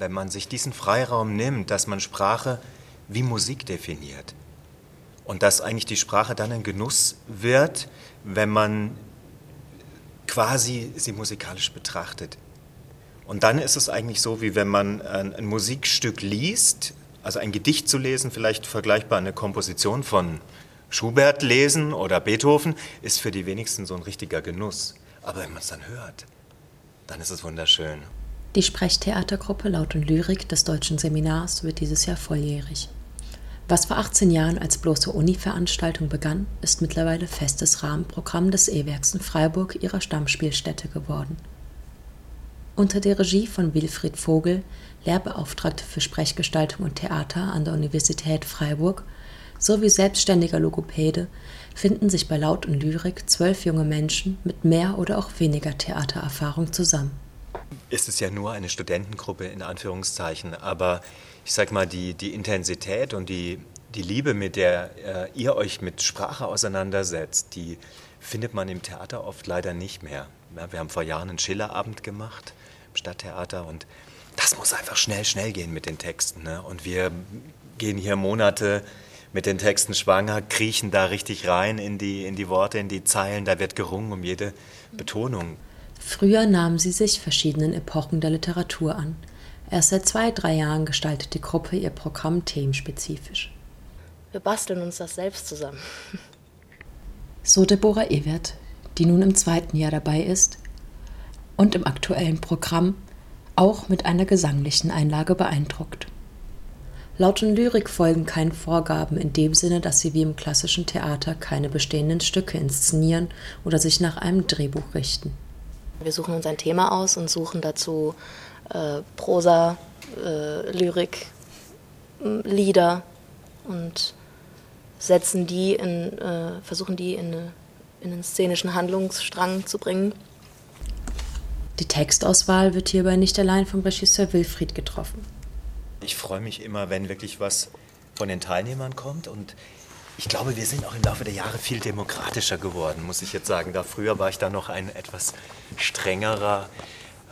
Wenn man sich diesen Freiraum nimmt, dass man Sprache wie Musik definiert und dass eigentlich die Sprache dann ein Genuss wird, wenn man quasi sie musikalisch betrachtet. Und dann ist es eigentlich so, wie wenn man ein, ein Musikstück liest, also ein Gedicht zu lesen, vielleicht vergleichbar eine Komposition von Schubert lesen oder Beethoven, ist für die wenigsten so ein richtiger Genuss. Aber wenn man es dann hört, dann ist es wunderschön. Die Sprechtheatergruppe Laut und Lyrik des Deutschen Seminars wird dieses Jahr volljährig. Was vor 18 Jahren als bloße Uni-Veranstaltung begann, ist mittlerweile festes Rahmenprogramm des E-Werks in Freiburg ihrer Stammspielstätte geworden. Unter der Regie von Wilfried Vogel, Lehrbeauftragte für Sprechgestaltung und Theater an der Universität Freiburg, sowie selbstständiger Logopäde finden sich bei Laut und Lyrik zwölf junge Menschen mit mehr oder auch weniger Theatererfahrung zusammen. Es ist ja nur eine Studentengruppe in Anführungszeichen, aber ich sag mal, die, die Intensität und die, die Liebe, mit der äh, ihr euch mit Sprache auseinandersetzt, die findet man im Theater oft leider nicht mehr. Ja, wir haben vor Jahren einen Schillerabend gemacht im Stadttheater und das muss einfach schnell, schnell gehen mit den Texten. Ne? Und wir gehen hier Monate mit den Texten schwanger, kriechen da richtig rein in die, in die Worte, in die Zeilen, da wird gerungen um jede Betonung. Früher nahmen sie sich verschiedenen Epochen der Literatur an. Erst seit zwei, drei Jahren gestaltet die Gruppe ihr Programm themenspezifisch. Wir basteln uns das selbst zusammen. So Deborah Ewert, die nun im zweiten Jahr dabei ist und im aktuellen Programm auch mit einer gesanglichen Einlage beeindruckt. Laut und Lyrik folgen keinen Vorgaben in dem Sinne, dass sie wie im klassischen Theater keine bestehenden Stücke inszenieren oder sich nach einem Drehbuch richten. Wir suchen uns ein Thema aus und suchen dazu äh, Prosa, äh, Lyrik, Lieder und setzen die in, äh, versuchen die in, eine, in einen szenischen Handlungsstrang zu bringen. Die Textauswahl wird hierbei nicht allein vom Regisseur Wilfried getroffen. Ich freue mich immer, wenn wirklich was von den Teilnehmern kommt und ich glaube, wir sind auch im Laufe der Jahre viel demokratischer geworden, muss ich jetzt sagen. Da früher war ich da noch ein etwas strengerer,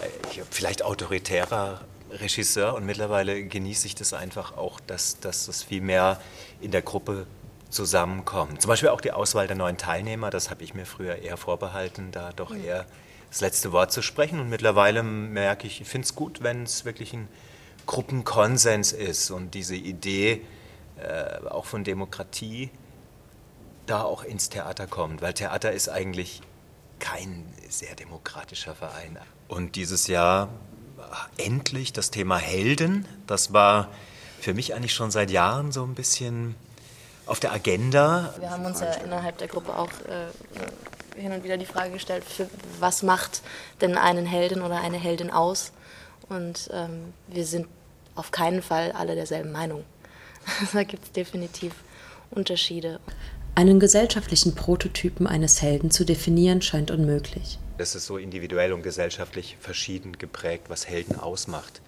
äh, vielleicht autoritärer Regisseur und mittlerweile genieße ich das einfach auch, dass, dass das viel mehr in der Gruppe zusammenkommt. Zum Beispiel auch die Auswahl der neuen Teilnehmer, das habe ich mir früher eher vorbehalten, da doch eher das letzte Wort zu sprechen. Und mittlerweile merke ich, ich finde es gut, wenn es wirklich ein Gruppenkonsens ist und diese Idee äh, auch von Demokratie da auch ins Theater kommt, weil Theater ist eigentlich kein sehr demokratischer Verein. Und dieses Jahr endlich das Thema Helden, das war für mich eigentlich schon seit Jahren so ein bisschen auf der Agenda. Wir haben uns ja innerhalb der Gruppe auch äh, hin und wieder die Frage gestellt, für, was macht denn einen Helden oder eine Heldin aus? Und ähm, wir sind auf keinen Fall alle derselben Meinung. da gibt es definitiv Unterschiede. Einen gesellschaftlichen Prototypen eines Helden zu definieren, scheint unmöglich. Das ist so individuell und gesellschaftlich verschieden geprägt, was Helden ausmacht.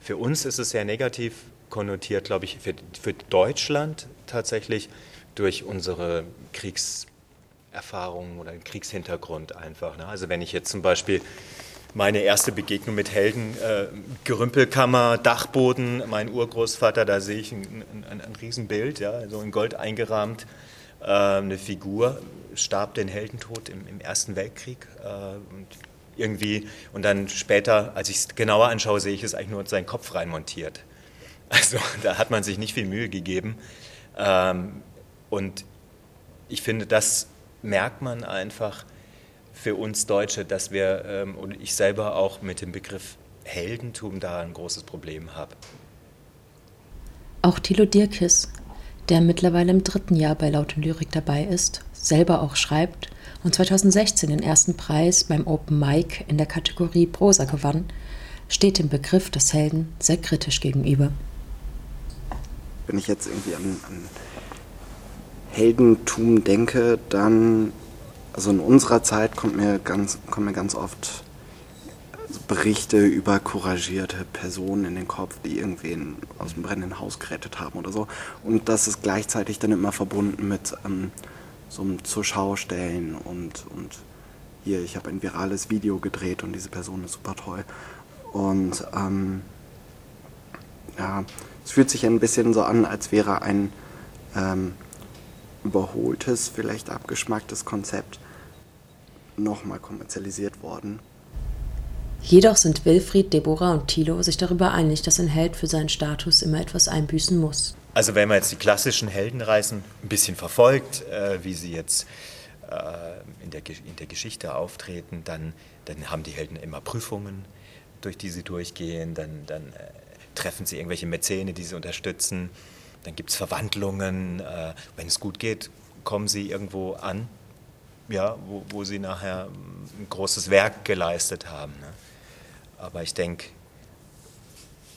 Für uns ist es sehr negativ konnotiert, glaube ich, für, für Deutschland tatsächlich durch unsere Kriegserfahrungen oder den Kriegshintergrund einfach. Ne? Also wenn ich jetzt zum Beispiel meine erste Begegnung mit Helden, äh, Gerümpelkammer, Dachboden, mein Urgroßvater, da sehe ich ein, ein, ein Riesenbild, ja, so in Gold eingerahmt, äh, eine Figur, starb den Heldentod im, im Ersten Weltkrieg äh, und irgendwie, und dann später, als ich es genauer anschaue, sehe ich es eigentlich nur seinen Kopf reinmontiert. Also da hat man sich nicht viel Mühe gegeben. Ähm, und ich finde, das merkt man einfach, für uns Deutsche, dass wir ähm, und ich selber auch mit dem Begriff Heldentum da ein großes Problem habe. Auch Thilo Dirkis, der mittlerweile im dritten Jahr bei Laut und Lyrik dabei ist, selber auch schreibt und 2016 den ersten Preis beim Open Mic in der Kategorie Prosa gewann, steht dem Begriff des Helden sehr kritisch gegenüber. Wenn ich jetzt irgendwie an, an Heldentum denke, dann also in unserer Zeit kommt mir ganz, kommen mir ganz oft Berichte über couragierte Personen in den Kopf, die irgendwen aus dem brennenden Haus gerettet haben oder so. Und das ist gleichzeitig dann immer verbunden mit ähm, so einem Zurschaustellen und, und hier, ich habe ein virales Video gedreht und diese Person ist super toll. Und ähm, ja, es fühlt sich ein bisschen so an, als wäre ein ähm, überholtes, vielleicht abgeschmacktes Konzept nochmal kommerzialisiert worden. Jedoch sind Wilfried, Deborah und Thilo sich darüber einig, dass ein Held für seinen Status immer etwas einbüßen muss. Also wenn man jetzt die klassischen Heldenreisen ein bisschen verfolgt, äh, wie sie jetzt äh, in, der, in der Geschichte auftreten, dann, dann haben die Helden immer Prüfungen, durch die sie durchgehen, dann, dann äh, treffen sie irgendwelche Mäzene, die sie unterstützen, dann gibt es Verwandlungen, äh, wenn es gut geht, kommen sie irgendwo an, ja, wo, wo sie nachher ein großes Werk geleistet haben. Ne? Aber ich denke,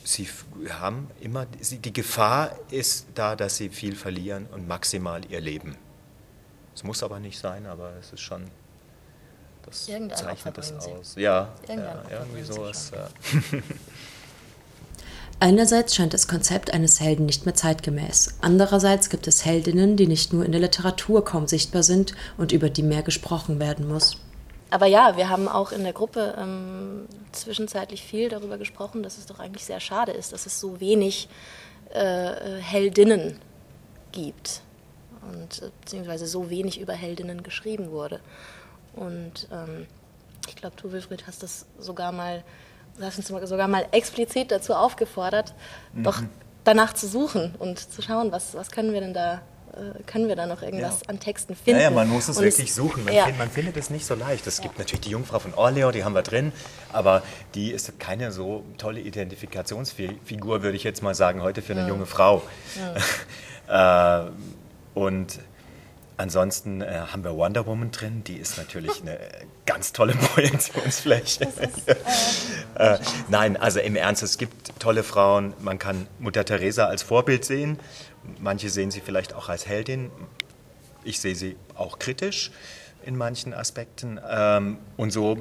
sie haben immer, die Gefahr ist da, dass sie viel verlieren und maximal ihr Leben. Es muss aber nicht sein, aber es ist schon, das Irgendein zeichnet das sie. aus. Ja, ja irgendwie sie sowas. Einerseits scheint das Konzept eines Helden nicht mehr zeitgemäß. Andererseits gibt es Heldinnen, die nicht nur in der Literatur kaum sichtbar sind und über die mehr gesprochen werden muss. Aber ja, wir haben auch in der Gruppe ähm, zwischenzeitlich viel darüber gesprochen, dass es doch eigentlich sehr schade ist, dass es so wenig äh, Heldinnen gibt und äh, beziehungsweise so wenig über Heldinnen geschrieben wurde. Und ähm, ich glaube, du, Wilfried, hast das sogar mal, hast uns sogar mal explizit dazu aufgefordert, doch danach zu suchen und zu schauen, was, was können wir denn da, äh, können wir da noch irgendwas Ja. an Texten finden. Ja, ja, man muss es Und wirklich suchen. Man, ja. find, man findet es nicht so leicht. Es gibt natürlich die Jungfrau von Orleans, die haben wir drin, aber die ist keine so tolle Identifikationsfigur, würde ich jetzt mal sagen, heute für eine junge Frau. äh, und ansonsten äh, haben wir Wonder Woman drin, die ist natürlich eine ganz tolle Projektionsfläche. äh, nein, also im Ernst, es gibt tolle Frauen. Man kann Mutter Teresa als Vorbild sehen. Manche sehen sie vielleicht auch als Heldin. Ich sehe sie auch kritisch in manchen Aspekten. Ähm, und so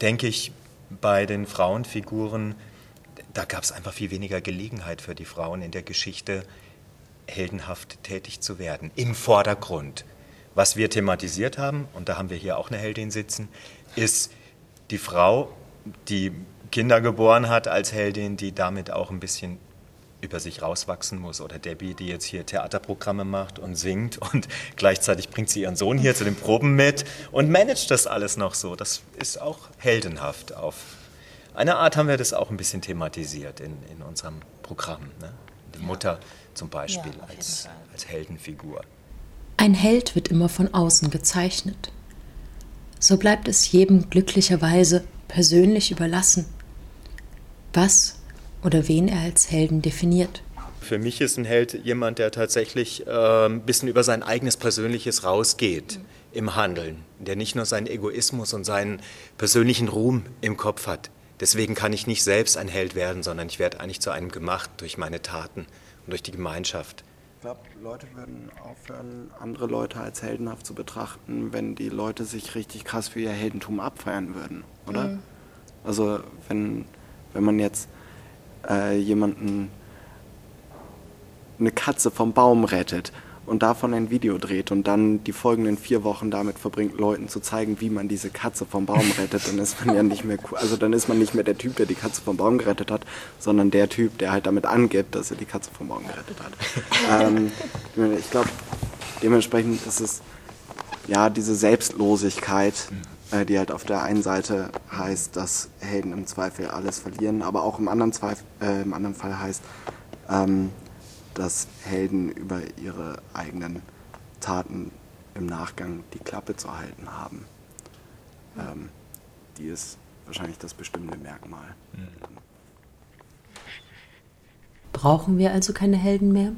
denke ich bei den Frauenfiguren, da gab es einfach viel weniger Gelegenheit für die Frauen in der Geschichte, heldenhaft tätig zu werden. Im Vordergrund. Was wir thematisiert haben, und da haben wir hier auch eine Heldin sitzen, ist die Frau, die Kinder geboren hat als Heldin, die damit auch ein bisschen über sich rauswachsen muss. Oder Debbie, die jetzt hier Theaterprogramme macht und singt und gleichzeitig bringt sie ihren Sohn hier zu den Proben mit und managt das alles noch so. Das ist auch heldenhaft. Auf eine Art haben wir das auch ein bisschen thematisiert in, in unserem Programm. Ne? Die Mutter zum Beispiel Ja, als, als Heldenfigur. Ein Held wird immer von außen gezeichnet. So bleibt es jedem glücklicherweise persönlich überlassen, was oder wen er als Helden definiert. Für mich ist ein Held jemand, der tatsächlich äh, ein bisschen über sein eigenes Persönliches rausgeht im Handeln, der nicht nur seinen Egoismus und seinen persönlichen Ruhm im Kopf hat. Deswegen kann ich nicht selbst ein Held werden, sondern ich werde eigentlich zu einem gemacht durch meine Taten und durch die Gemeinschaft. Ich glaube, Leute würden aufhören, andere Leute als heldenhaft zu betrachten, wenn die Leute sich richtig krass für ihr Heldentum abfeiern würden, oder? Also wenn, wenn man jetzt äh, jemanden eine Katze vom Baum rettet und davon ein Video dreht und dann die folgenden vier Wochen damit verbringt, Leuten zu zeigen, wie man diese Katze vom Baum rettet, dann ist man ja nicht mehr cool. Also dann ist man nicht mehr der Typ, der die Katze vom Baum gerettet hat, sondern der Typ, der halt damit angibt, dass er die Katze vom Baum gerettet hat. ähm, ich glaube, dementsprechend ist es ja diese Selbstlosigkeit, äh, die halt auf der einen Seite heißt, dass Helden im Zweifel alles verlieren, aber auch im anderen, Zweifel, äh, im anderen Fall heißt, ähm, dass Helden über ihre eigenen Taten im Nachgang die Klappe zu halten haben. Ähm, die ist wahrscheinlich das bestimmende Merkmal. Brauchen wir also keine Helden mehr?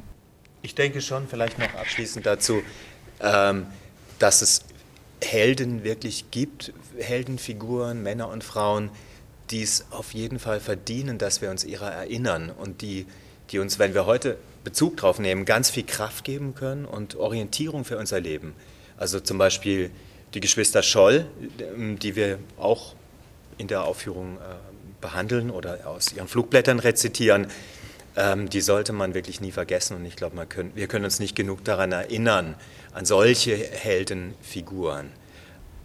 Ich denke schon, vielleicht noch abschließend dazu, ähm, dass es Helden wirklich gibt, Heldenfiguren, Männer und Frauen, die es auf jeden Fall verdienen, dass wir uns ihrer erinnern und die, die uns, wenn wir heute Bezug drauf nehmen, ganz viel Kraft geben können und Orientierung für unser Leben. Also zum Beispiel die Geschwister Scholl, ähm, die wir auch in der Aufführung äh, behandeln oder aus ihren Flugblättern rezitieren, ähm, die sollte man wirklich nie vergessen. Und ich glaube, wir können uns nicht genug daran erinnern, an solche Heldenfiguren.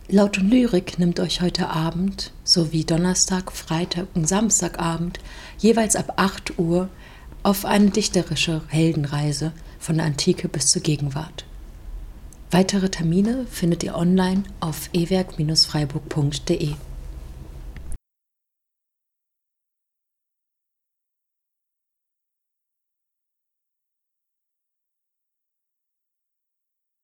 Laut Lyrik nimmt euch heute Abend sowie Donnerstag, Freitag und Samstagabend jeweils ab 8 Uhr auf eine dichterische Heldenreise von der Antike bis zur Gegenwart. Weitere Termine findet ihr online auf ewerk-freiburg.de.